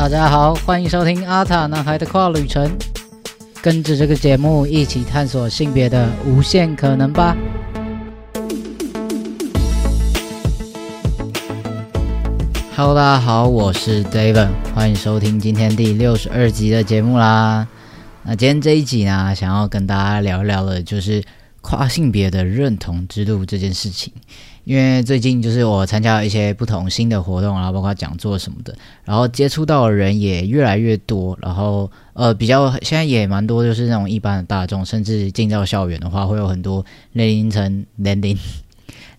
大家好，欢迎收听阿塔男孩的跨旅程，跟着这个节目一起探索性别的无限可能吧。Hello，大家好，我是 David，欢迎收听今天第六十二集的节目啦。那今天这一集呢，想要跟大家聊聊的，就是跨性别的认同之路这件事情。因为最近就是我参加了一些不同新的活动，然后包括讲座什么的，然后接触到的人也越来越多，然后呃比较现在也蛮多，就是那种一般的大众，甚至进到校园的话，会有很多年龄层年龄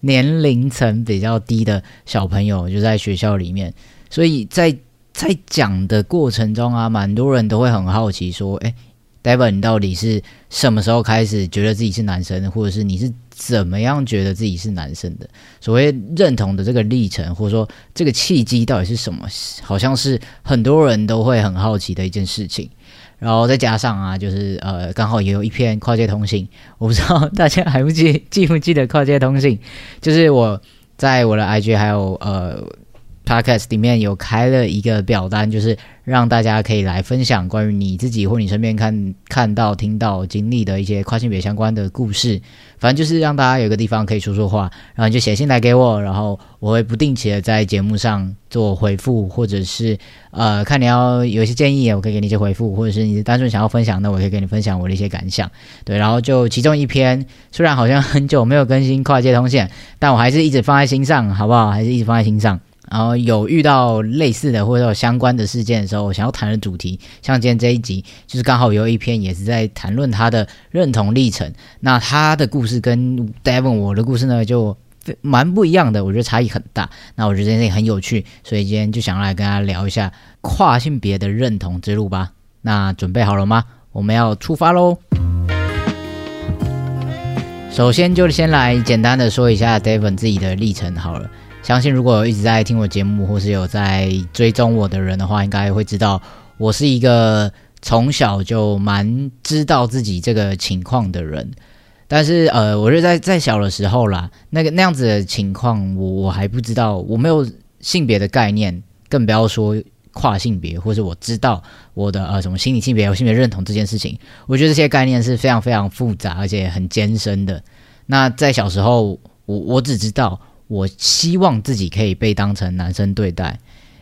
年龄层比较低的小朋友就在学校里面，所以在在讲的过程中啊，蛮多人都会很好奇说，哎。David，你到底是什么时候开始觉得自己是男生，或者是你是怎么样觉得自己是男生的？所谓认同的这个历程，或者说这个契机到底是什么？好像是很多人都会很好奇的一件事情。然后再加上啊，就是呃，刚好也有一篇跨界通信，我不知道大家还不记记不记得跨界通信？就是我在我的 IG 还有呃。Podcast 里面有开了一个表单，就是让大家可以来分享关于你自己或你身边看看到、听到、经历的一些跨性别相关的故事。反正就是让大家有个地方可以说说话，然后你就写信来给我，然后我会不定期的在节目上做回复，或者是呃，看你要有一些建议，我可以给你一些回复，或者是你单纯想要分享，那我可以跟你分享我的一些感想。对，然后就其中一篇，虽然好像很久没有更新跨界通线，但我还是一直放在心上，好不好？还是一直放在心上。然后有遇到类似的或者有相关的事件的时候，想要谈的主题，像今天这一集，就是刚好有一篇也是在谈论他的认同历程。那他的故事跟 Devon 我的故事呢，就蛮不一样的，我觉得差异很大。那我觉得这件事情很有趣，所以今天就想来跟大家聊一下跨性别的认同之路吧。那准备好了吗？我们要出发喽！首先就先来简单的说一下 Devon 自己的历程好了。相信如果一直在听我节目，或是有在追踪我的人的话，应该会知道我是一个从小就蛮知道自己这个情况的人。但是，呃，我是在在小的时候啦，那个那样子的情况，我我还不知道，我没有性别的概念，更不要说跨性别，或是我知道我的呃什么心理性别、有性别认同这件事情。我觉得这些概念是非常非常复杂，而且很艰深的。那在小时候，我我只知道。我希望自己可以被当成男生对待，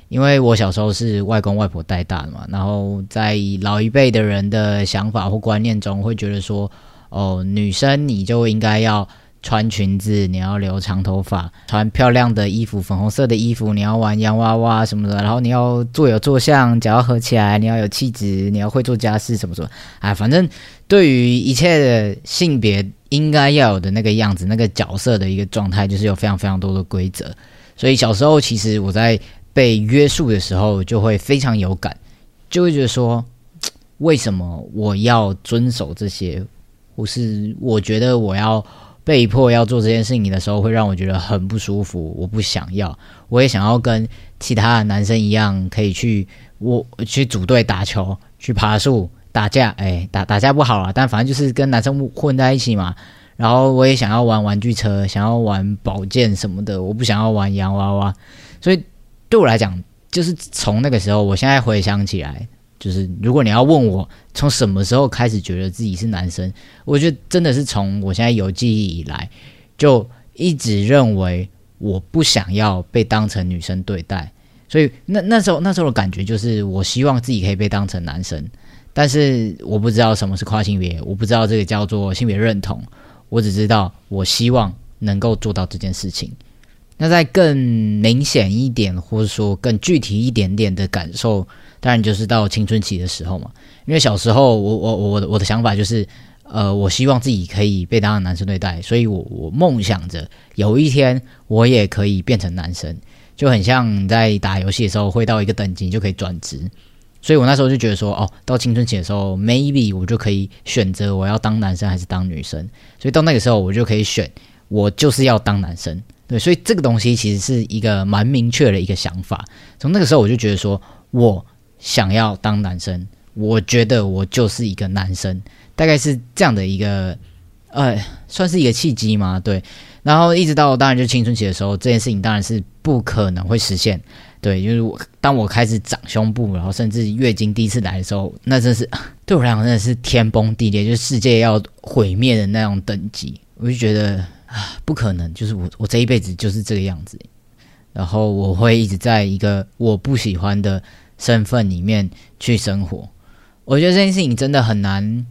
因为我小时候是外公外婆带大的嘛。然后在老一辈的人的想法或观念中，会觉得说，哦，女生你就应该要穿裙子，你要留长头发，穿漂亮的衣服，粉红色的衣服，你要玩洋娃娃什么的，然后你要坐有坐相，脚要合起来，你要有气质，你要会做家事什么什么。哎，反正对于一切的性别。应该要有的那个样子，那个角色的一个状态，就是有非常非常多的规则。所以小时候，其实我在被约束的时候，就会非常有感，就会觉得说，为什么我要遵守这些？或是我觉得我要被迫要做这件事情的时候，会让我觉得很不舒服。我不想要，我也想要跟其他的男生一样，可以去我去组队打球，去爬树。打架，哎，打打架不好了，但反正就是跟男生混在一起嘛。然后我也想要玩玩具车，想要玩宝剑什么的，我不想要玩洋娃娃。所以对我来讲，就是从那个时候，我现在回想起来，就是如果你要问我从什么时候开始觉得自己是男生，我觉得真的是从我现在有记忆以来，就一直认为我不想要被当成女生对待。所以那那时候那时候的感觉就是，我希望自己可以被当成男生。但是我不知道什么是跨性别，我不知道这个叫做性别认同，我只知道我希望能够做到这件事情。那在更明显一点，或者说更具体一点点的感受，当然就是到青春期的时候嘛。因为小时候，我我我我的想法就是，呃，我希望自己可以被当男生对待，所以我我梦想着有一天我也可以变成男生，就很像在打游戏的时候会到一个等级就可以转职。所以我那时候就觉得说，哦，到青春期的时候，maybe 我就可以选择我要当男生还是当女生。所以到那个时候，我就可以选，我就是要当男生。对，所以这个东西其实是一个蛮明确的一个想法。从那个时候，我就觉得说，我想要当男生，我觉得我就是一个男生，大概是这样的一个，呃，算是一个契机嘛。对，然后一直到当然就青春期的时候，这件事情当然是不可能会实现。对，就是我当我开始长胸部，然后甚至月经第一次来的时候，那真是 对我来讲真的是天崩地裂，就是世界要毁灭的那种等级。我就觉得啊，不可能，就是我我这一辈子就是这个样子，然后我会一直在一个我不喜欢的身份里面去生活。我觉得这件事情真的很难。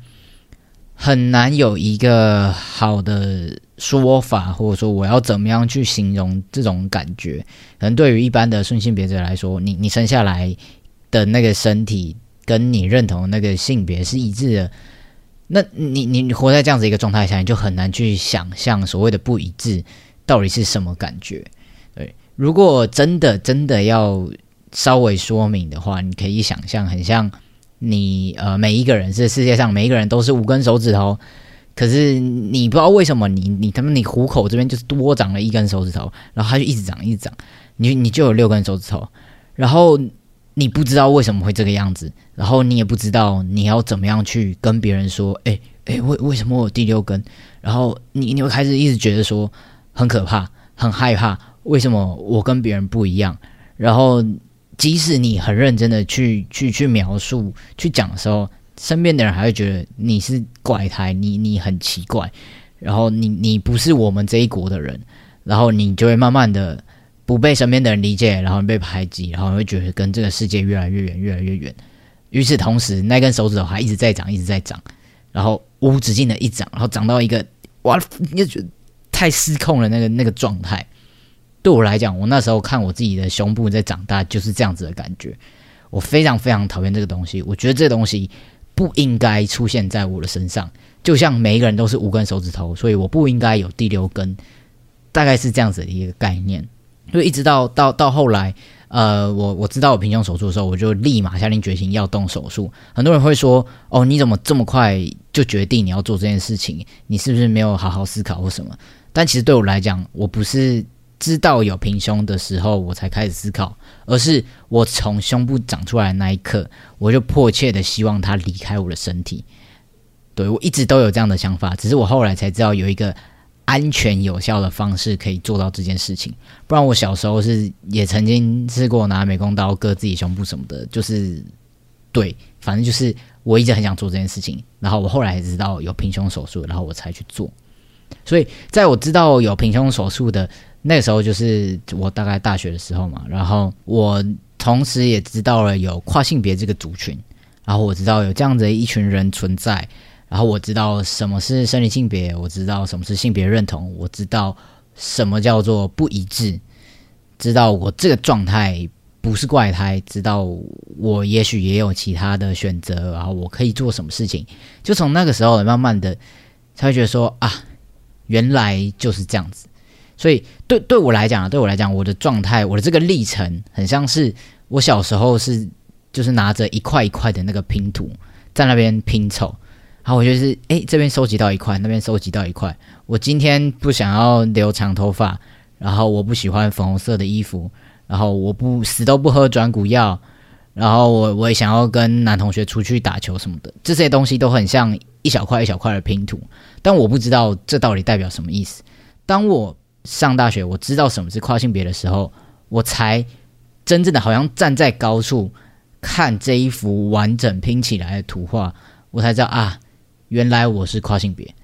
很难有一个好的说法，或者说我要怎么样去形容这种感觉？可能对于一般的顺性别者来说，你你生下来的那个身体跟你认同那个性别是一致的，那你你活在这样子一个状态下，你就很难去想象所谓的不一致到底是什么感觉。对，如果真的真的要稍微说明的话，你可以想象很像。你呃，每一个人是世界上每一个人都是五根手指头，可是你不知道为什么你你他妈你虎口这边就是多长了一根手指头，然后它就一直长一直长，你你就有六根手指头，然后你不知道为什么会这个样子，然后你也不知道你要怎么样去跟别人说，哎哎为为什么我第六根，然后你你会开始一直觉得说很可怕很害怕，为什么我跟别人不一样，然后。即使你很认真的去去去描述、去讲的时候，身边的人还会觉得你是怪胎，你你很奇怪，然后你你不是我们这一国的人，然后你就会慢慢的不被身边的人理解，然后被排挤，然后你会觉得跟这个世界越来越远，越来越远。与此同时，那根手指头还一直在长，一直在长，然后无止境的一长，然后长到一个哇，你就觉得太失控了那个那个状态。对我来讲，我那时候看我自己的胸部在长大，就是这样子的感觉。我非常非常讨厌这个东西，我觉得这东西不应该出现在我的身上。就像每一个人都是五根手指头，所以我不应该有第六根，大概是这样子的一个概念。所以一直到到到后来，呃，我我知道我平胸手术的时候，我就立马下定决心要动手术。很多人会说：“哦，你怎么这么快就决定你要做这件事情？你是不是没有好好思考或什么？”但其实对我来讲，我不是。知道有平胸的时候，我才开始思考，而是我从胸部长出来的那一刻，我就迫切的希望它离开我的身体。对我一直都有这样的想法，只是我后来才知道有一个安全有效的方式可以做到这件事情。不然我小时候是也曾经试过拿美工刀割自己胸部什么的，就是对，反正就是我一直很想做这件事情。然后我后来才知道有平胸手术，然后我才去做。所以在我知道有平胸手术的。那个时候就是我大概大学的时候嘛，然后我同时也知道了有跨性别这个族群，然后我知道有这样子一群人存在，然后我知道什么是生理性别，我知道什么是性别认同，我知道什么叫做不一致，知道我这个状态不是怪胎，知道我也许也有其他的选择，然后我可以做什么事情，就从那个时候慢慢的才会觉得说啊，原来就是这样子。所以，对对我来讲啊，对我来讲，我的状态，我的这个历程，很像是我小时候是，就是拿着一块一块的那个拼图，在那边拼凑。然后我就是，哎，这边收集到一块，那边收集到一块。我今天不想要留长头发，然后我不喜欢粉红色的衣服，然后我不死都不喝转骨药，然后我我也想要跟男同学出去打球什么的。这些东西都很像一小块一小块的拼图，但我不知道这到底代表什么意思。当我上大学，我知道什么是跨性别的时候，我才真正的好像站在高处看这一幅完整拼起来的图画，我才知道啊，原来我是跨性别。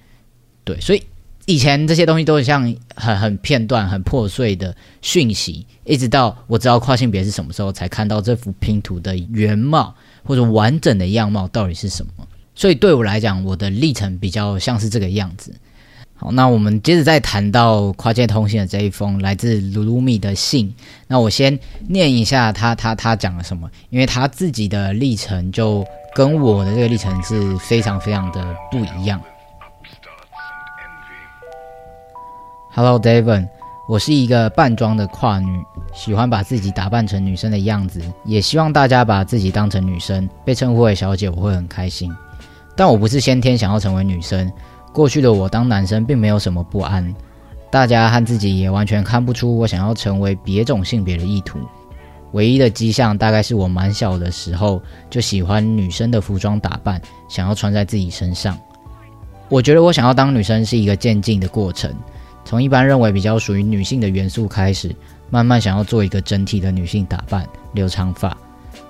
对，所以以前这些东西都是像很很片段、很破碎的讯息，一直到我知道跨性别是什么时候，才看到这幅拼图的原貌或者完整的样貌到底是什么。所以对我来讲，我的历程比较像是这个样子。那我们接着再谈到跨界通信的这一封来自鲁鲁米的信。那我先念一下他他他讲了什么，因为他自己的历程就跟我的这个历程是非常非常的不一样。Hello, David，我是一个扮装的跨女，喜欢把自己打扮成女生的样子，也希望大家把自己当成女生，被称呼为小姐，我会很开心。但我不是先天想要成为女生。过去的我当男生并没有什么不安，大家和自己也完全看不出我想要成为别种性别的意图。唯一的迹象大概是我蛮小的时候就喜欢女生的服装打扮，想要穿在自己身上。我觉得我想要当女生是一个渐进的过程，从一般认为比较属于女性的元素开始，慢慢想要做一个整体的女性打扮，留长发，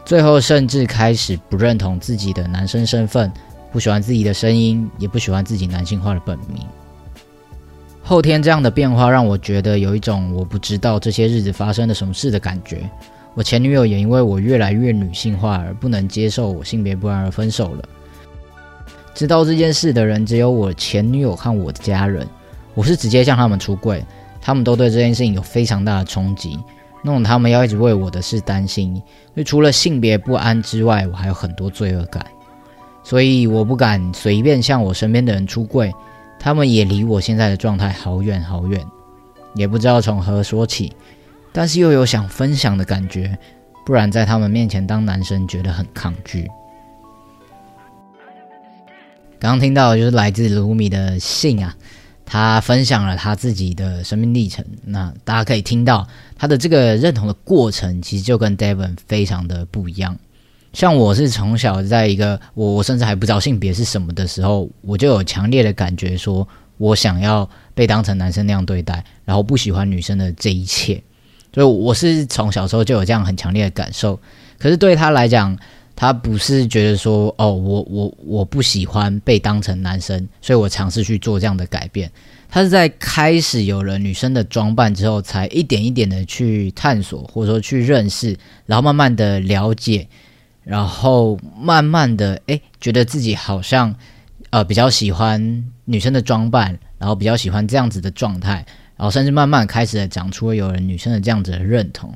最后甚至开始不认同自己的男生身份，不喜欢自己的声音，也不喜欢自己男性化的本名。后天这样的变化让我觉得有一种我不知道这些日子发生了什么事的感觉。我前女友也因为我越来越女性化而不能接受我性别不安而分手了。知道这件事的人只有我前女友和我的家人。我是直接向他们出柜，他们都对这件事情有非常大的冲击，弄得他们要一直为我的事担心。因为除了性别不安之外，我还有很多罪恶感，所以我不敢随便向我身边的人出柜。他们也离我现在的状态好远好远，也不知道从何说起，但是又有想分享的感觉，不然在他们面前当男生觉得很抗拒。刚刚听到就是来自卢米的信啊。他分享了他自己的生命历程，那大家可以听到他的这个认同的过程，其实就跟 Devon 非常的不一样。像我是从小在一个我我甚至还不知道性别是什么的时候，我就有强烈的感觉，说我想要被当成男生那样对待，然后不喜欢女生的这一切。所以我是从小时候就有这样很强烈的感受。可是对他来讲，他不是觉得说哦，我我我不喜欢被当成男生，所以我尝试去做这样的改变。他是在开始有了女生的装扮之后，才一点一点的去探索，或者说去认识，然后慢慢的了解，然后慢慢的哎，觉得自己好像呃比较喜欢女生的装扮，然后比较喜欢这样子的状态，然后甚至慢慢开始长出了有人女生的这样子的认同。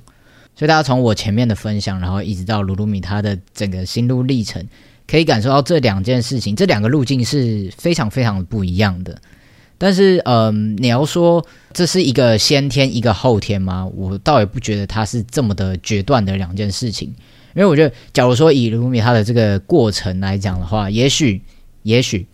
所以大家从我前面的分享，然后一直到鲁鲁米他的整个心路历程，可以感受到这两件事情，这两个路径是非常非常不一样的。但是，嗯，你要说这是一个先天一个后天吗？我倒也不觉得它是这么的决断的两件事情。因为我觉得，假如说以卢米他的这个过程来讲的话，也许，也许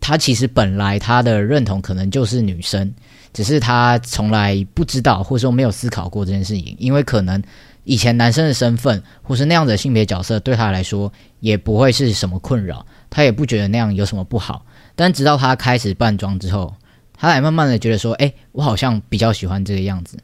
他其实本来他的认同可能就是女生。只是他从来不知道，或者说没有思考过这件事情，因为可能以前男生的身份，或是那样的性别角色，对他来说也不会是什么困扰，他也不觉得那样有什么不好。但直到他开始扮装之后，他才慢慢的觉得说，哎，我好像比较喜欢这个样子。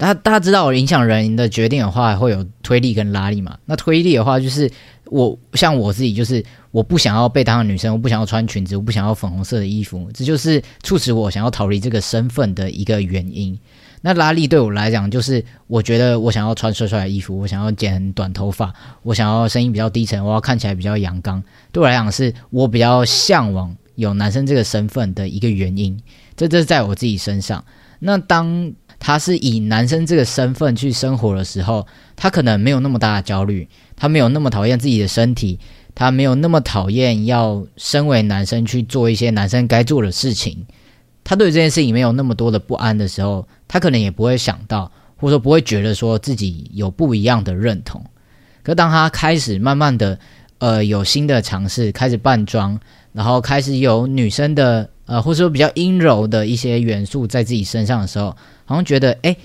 大家大家知道，影响人的决定的话，会有推力跟拉力嘛？那推力的话，就是。我像我自己，就是我不想要被当女生，我不想要穿裙子，我不想要粉红色的衣服，这就是促使我想要逃离这个身份的一个原因。那拉力对我来讲，就是我觉得我想要穿帅帅的衣服，我想要剪短头发，我想要声音比较低沉，我要看起来比较阳刚。对我来讲，是我比较向往有男生这个身份的一个原因。这这是在我自己身上。那当他是以男生这个身份去生活的时候，他可能没有那么大的焦虑。他没有那么讨厌自己的身体，他没有那么讨厌要身为男生去做一些男生该做的事情。他对这件事情没有那么多的不安的时候，他可能也不会想到，或者说不会觉得说自己有不一样的认同。可当他开始慢慢的，呃，有新的尝试，开始扮装，然后开始有女生的，呃，或者说比较阴柔的一些元素在自己身上的时候，好像觉得，哎，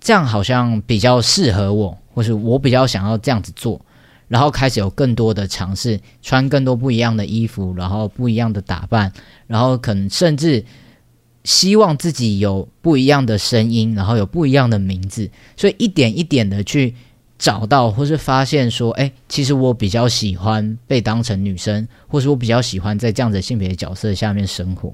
这样好像比较适合我。或是我比较想要这样子做，然后开始有更多的尝试，穿更多不一样的衣服，然后不一样的打扮，然后可能甚至希望自己有不一样的声音，然后有不一样的名字，所以一点一点的去找到，或是发现说，哎，其实我比较喜欢被当成女生，或是我比较喜欢在这样的性别角色下面生活。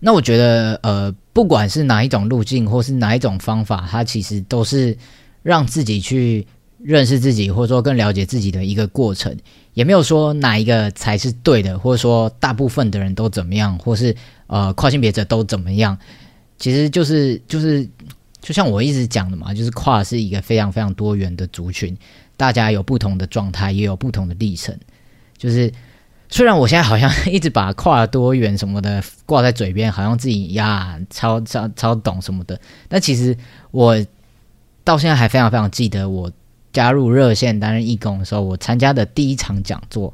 那我觉得，呃，不管是哪一种路径，或是哪一种方法，它其实都是。让自己去认识自己，或者说更了解自己的一个过程，也没有说哪一个才是对的，或者说大部分的人都怎么样，或是呃跨性别者都怎么样。其实就是就是就像我一直讲的嘛，就是跨是一个非常非常多元的族群，大家有不同的状态，也有不同的历程。就是虽然我现在好像一直把跨多元什么的挂在嘴边，好像自己呀超超超懂什么的，但其实我。到现在还非常非常记得，我加入热线担任义工的时候，我参加的第一场讲座，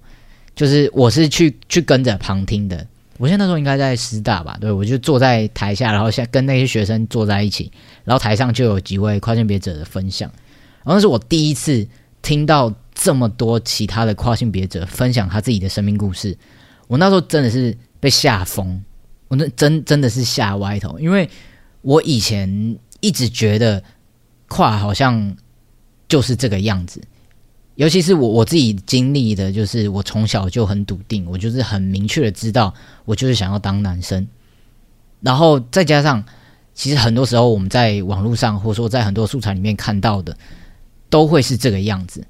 就是我是去去跟着旁听的。我现在那时候应该在师大吧，对我就坐在台下，然后像跟那些学生坐在一起，然后台上就有几位跨性别者的分享，然后那是我第一次听到这么多其他的跨性别者分享他自己的生命故事。我那时候真的是被吓疯。我那真真的是吓歪头，因为我以前一直觉得跨好像就是这个样子，尤其是我我自己经历的，就是我从小就很笃定，我就是很明确的知道，我就是想要当男生，然后再加上，其实很多时候我们在网络上或者说在很多素材里面看到的，都会是这个样子，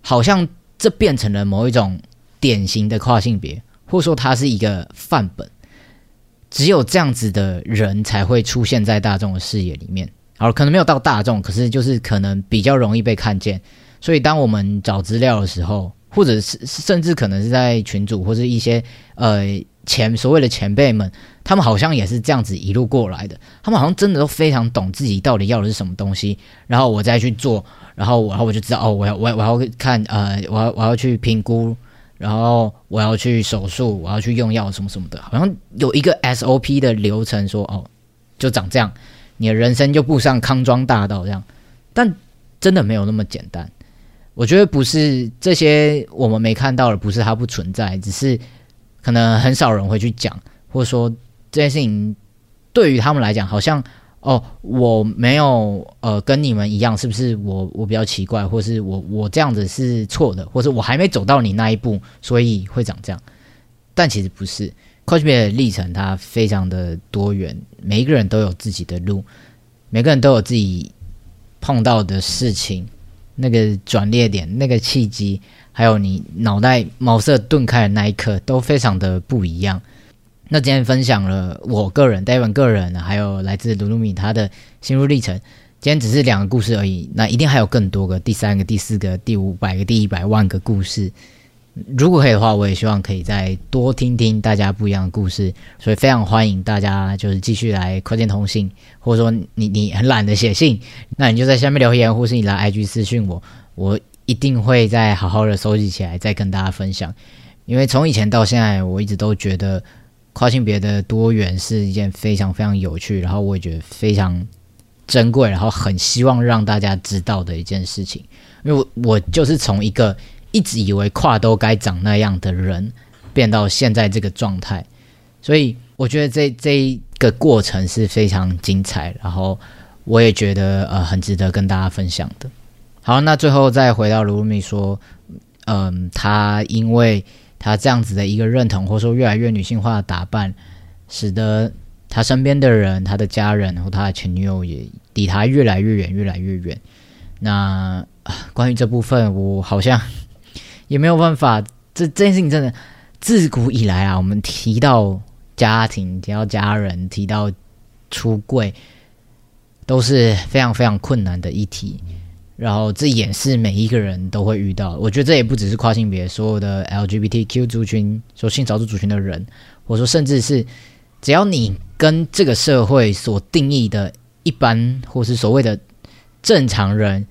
好像这变成了某一种典型的跨性别，或说它是一个范本。只有这样子的人才会出现在大众的视野里面。好，可能没有到大众，可是就是可能比较容易被看见。所以当我们找资料的时候，或者是甚至可能是在群组或者一些呃前所谓的前辈们，他们好像也是这样子一路过来的。他们好像真的都非常懂自己到底要的是什么东西，然后我再去做，然后然后我就知道哦，我要我要我要看呃，我要我要去评估。然后我要去手术，我要去用药什么什么的，好像有一个 SOP 的流程，说哦，就长这样，你的人生就步上康庄大道这样。但真的没有那么简单。我觉得不是这些我们没看到的，不是它不存在，只是可能很少人会去讲，或者说这件事情对于他们来讲好像。哦，我没有呃跟你们一样，是不是我我比较奇怪，或是我我这样子是错的，或是我还没走到你那一步，所以会长这样？但其实不是，cosplay 的历程它非常的多元，每一个人都有自己的路，每个人都有自己碰到的事情，那个转捩点、那个契机，还有你脑袋茅塞顿开的那一刻，都非常的不一样。那今天分享了我个人、David 个人，还有来自卢卢米他的心路历程。今天只是两个故事而已，那一定还有更多个，第三个、第四个、第五百个、第一百万个故事。如果可以的话，我也希望可以再多听听大家不一样的故事。所以非常欢迎大家就是继续来快件通信，或者说你你很懒得写信，那你就在下面留言，或是你来 IG 私讯我，我一定会再好好的收集起来，再跟大家分享。因为从以前到现在，我一直都觉得。跨性别的多元是一件非常非常有趣，然后我也觉得非常珍贵，然后很希望让大家知道的一件事情。因为我我就是从一个一直以为跨都该长那样的人，变到现在这个状态，所以我觉得这这一个过程是非常精彩，然后我也觉得呃很值得跟大家分享的。好，那最后再回到卢米说，嗯，他因为。他这样子的一个认同，或者说越来越女性化的打扮，使得他身边的人、他的家人和他的前女友也离他越来越远、越来越远。那关于这部分，我好像也没有办法。这这件事情真的自古以来啊，我们提到家庭、提到家人、提到出柜，都是非常非常困难的议题。然后这也是每一个人都会遇到，我觉得这也不只是跨性别，所有的 LGBTQ 族群，说性少数族群的人，或者说甚至是只要你跟这个社会所定义的一般或是所谓的正常人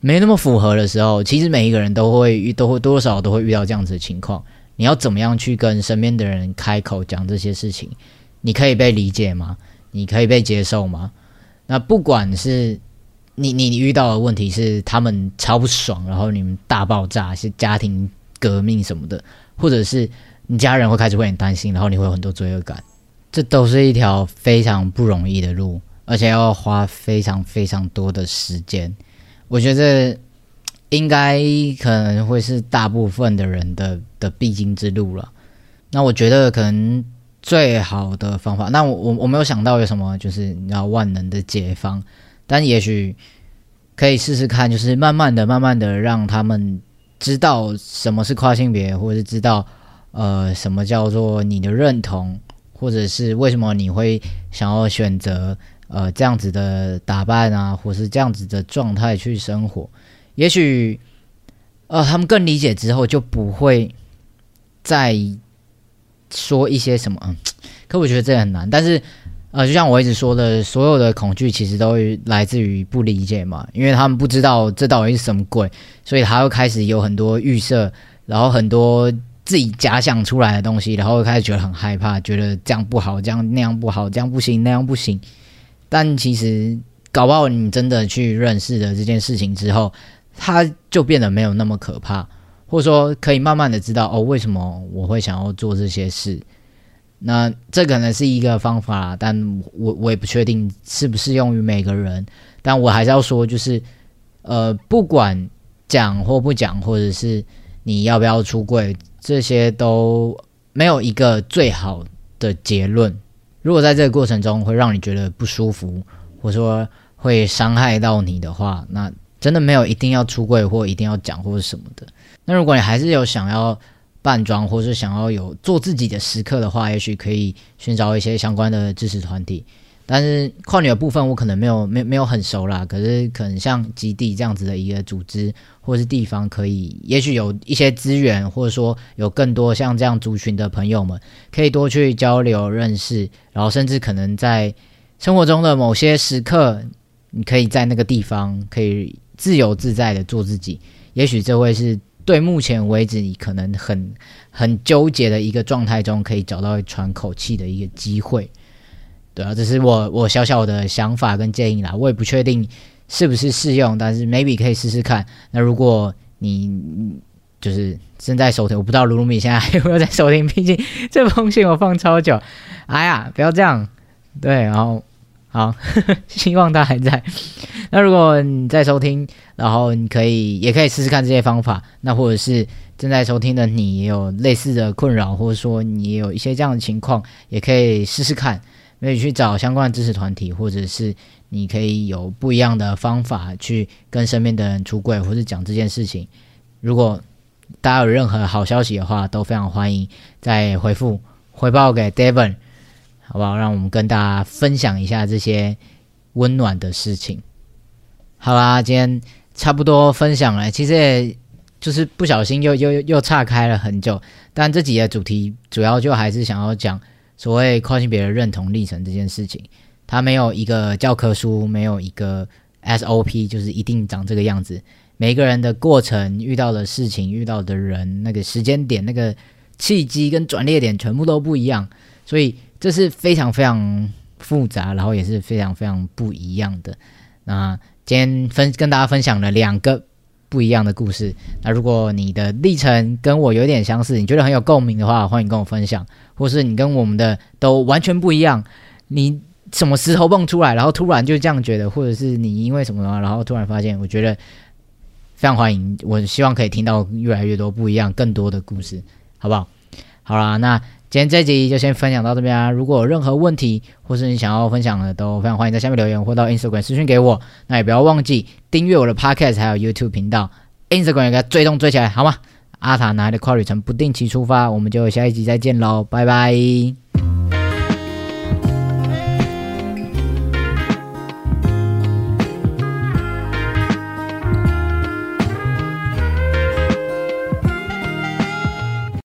没那么符合的时候，其实每一个人都会遇，都会多少都会遇到这样子的情况。你要怎么样去跟身边的人开口讲这些事情？你可以被理解吗？你可以被接受吗？那不管是。你你你遇到的问题是他们超不爽，然后你们大爆炸，是家庭革命什么的，或者是你家人会开始会很担心，然后你会有很多罪恶感，这都是一条非常不容易的路，而且要花非常非常多的时间。我觉得应该可能会是大部分的人的的必经之路了。那我觉得可能最好的方法，那我我我没有想到有什么就是你要万能的解方。但也许可以试试看，就是慢慢的、慢慢的让他们知道什么是跨性别，或者是知道呃什么叫做你的认同，或者是为什么你会想要选择呃这样子的打扮啊，或是这样子的状态去生活。也许呃他们更理解之后，就不会再说一些什么。嗯，可我觉得这很难，但是。呃，就像我一直说的，所有的恐惧其实都来自于不理解嘛，因为他们不知道这到底是什么鬼，所以他会开始有很多预设，然后很多自己假想出来的东西，然后开始觉得很害怕，觉得这样不好，这样那样不好，这样不行，那样不行。但其实搞不好你真的去认识了这件事情之后，它就变得没有那么可怕，或者说可以慢慢的知道哦，为什么我会想要做这些事。那这可能是一个方法，但我我也不确定适不适用于每个人。但我还是要说，就是呃，不管讲或不讲，或者是你要不要出柜，这些都没有一个最好的结论。如果在这个过程中会让你觉得不舒服，或者说会伤害到你的话，那真的没有一定要出柜或一定要讲或者什么的。那如果你还是有想要，扮装，或是想要有做自己的时刻的话，也许可以寻找一些相关的支持团体。但是跨女的部分，我可能没有没没有很熟啦。可是可能像基地这样子的一个组织，或是地方，可以也许有一些资源，或者说有更多像这样族群的朋友们，可以多去交流认识，然后甚至可能在生活中的某些时刻，你可以在那个地方可以自由自在的做自己。也许这会是。对目前为止，你可能很很纠结的一个状态中，可以找到喘口气的一个机会，对啊，这是我我小小的想法跟建议啦。我也不确定是不是适用，但是 maybe 可以试试看。那如果你就是正在收听，我不知道卢卢米现在还有没有在收听，毕竟这封信我放超久。哎呀，不要这样，对，然后。好，希望他还在。那如果你在收听，然后你可以也可以试试看这些方法。那或者是正在收听的你也有类似的困扰，或者说你也有一些这样的情况，也可以试试看，可以去找相关的支持团体，或者是你可以有不一样的方法去跟身边的人出柜，或者讲这件事情。如果大家有任何好消息的话，都非常欢迎再回复回报给 Devon。好不好？让我们跟大家分享一下这些温暖的事情。好啦，今天差不多分享了，其实也就是不小心又又又岔开了很久。但这几个主题主要就还是想要讲所谓跨性别的认同历程这件事情。它没有一个教科书，没有一个 SOP，就是一定长这个样子。每个人的过程、遇到的事情、遇到的人、那个时间点、那个契机跟转捩点，全部都不一样，所以。这是非常非常复杂，然后也是非常非常不一样的。那今天分跟大家分享了两个不一样的故事。那如果你的历程跟我有点相似，你觉得很有共鸣的话，欢迎跟我分享；或是你跟我们的都完全不一样，你什么石头蹦出来，然后突然就这样觉得，或者是你因为什么，然后突然发现，我觉得非常欢迎。我希望可以听到越来越多不一样、更多的故事，好不好？好啦，那。今天这集就先分享到这边啊！如果有任何问题，或是你想要分享的，都非常欢迎在下面留言或到 Instagram 私讯给我。那也不要忘记订阅我的 Podcast，还有 YouTube 频道，Instagram 也给它追踪追起来，好吗？阿塔拿的跨旅程不定期出发，我们就下一集再见喽，拜拜。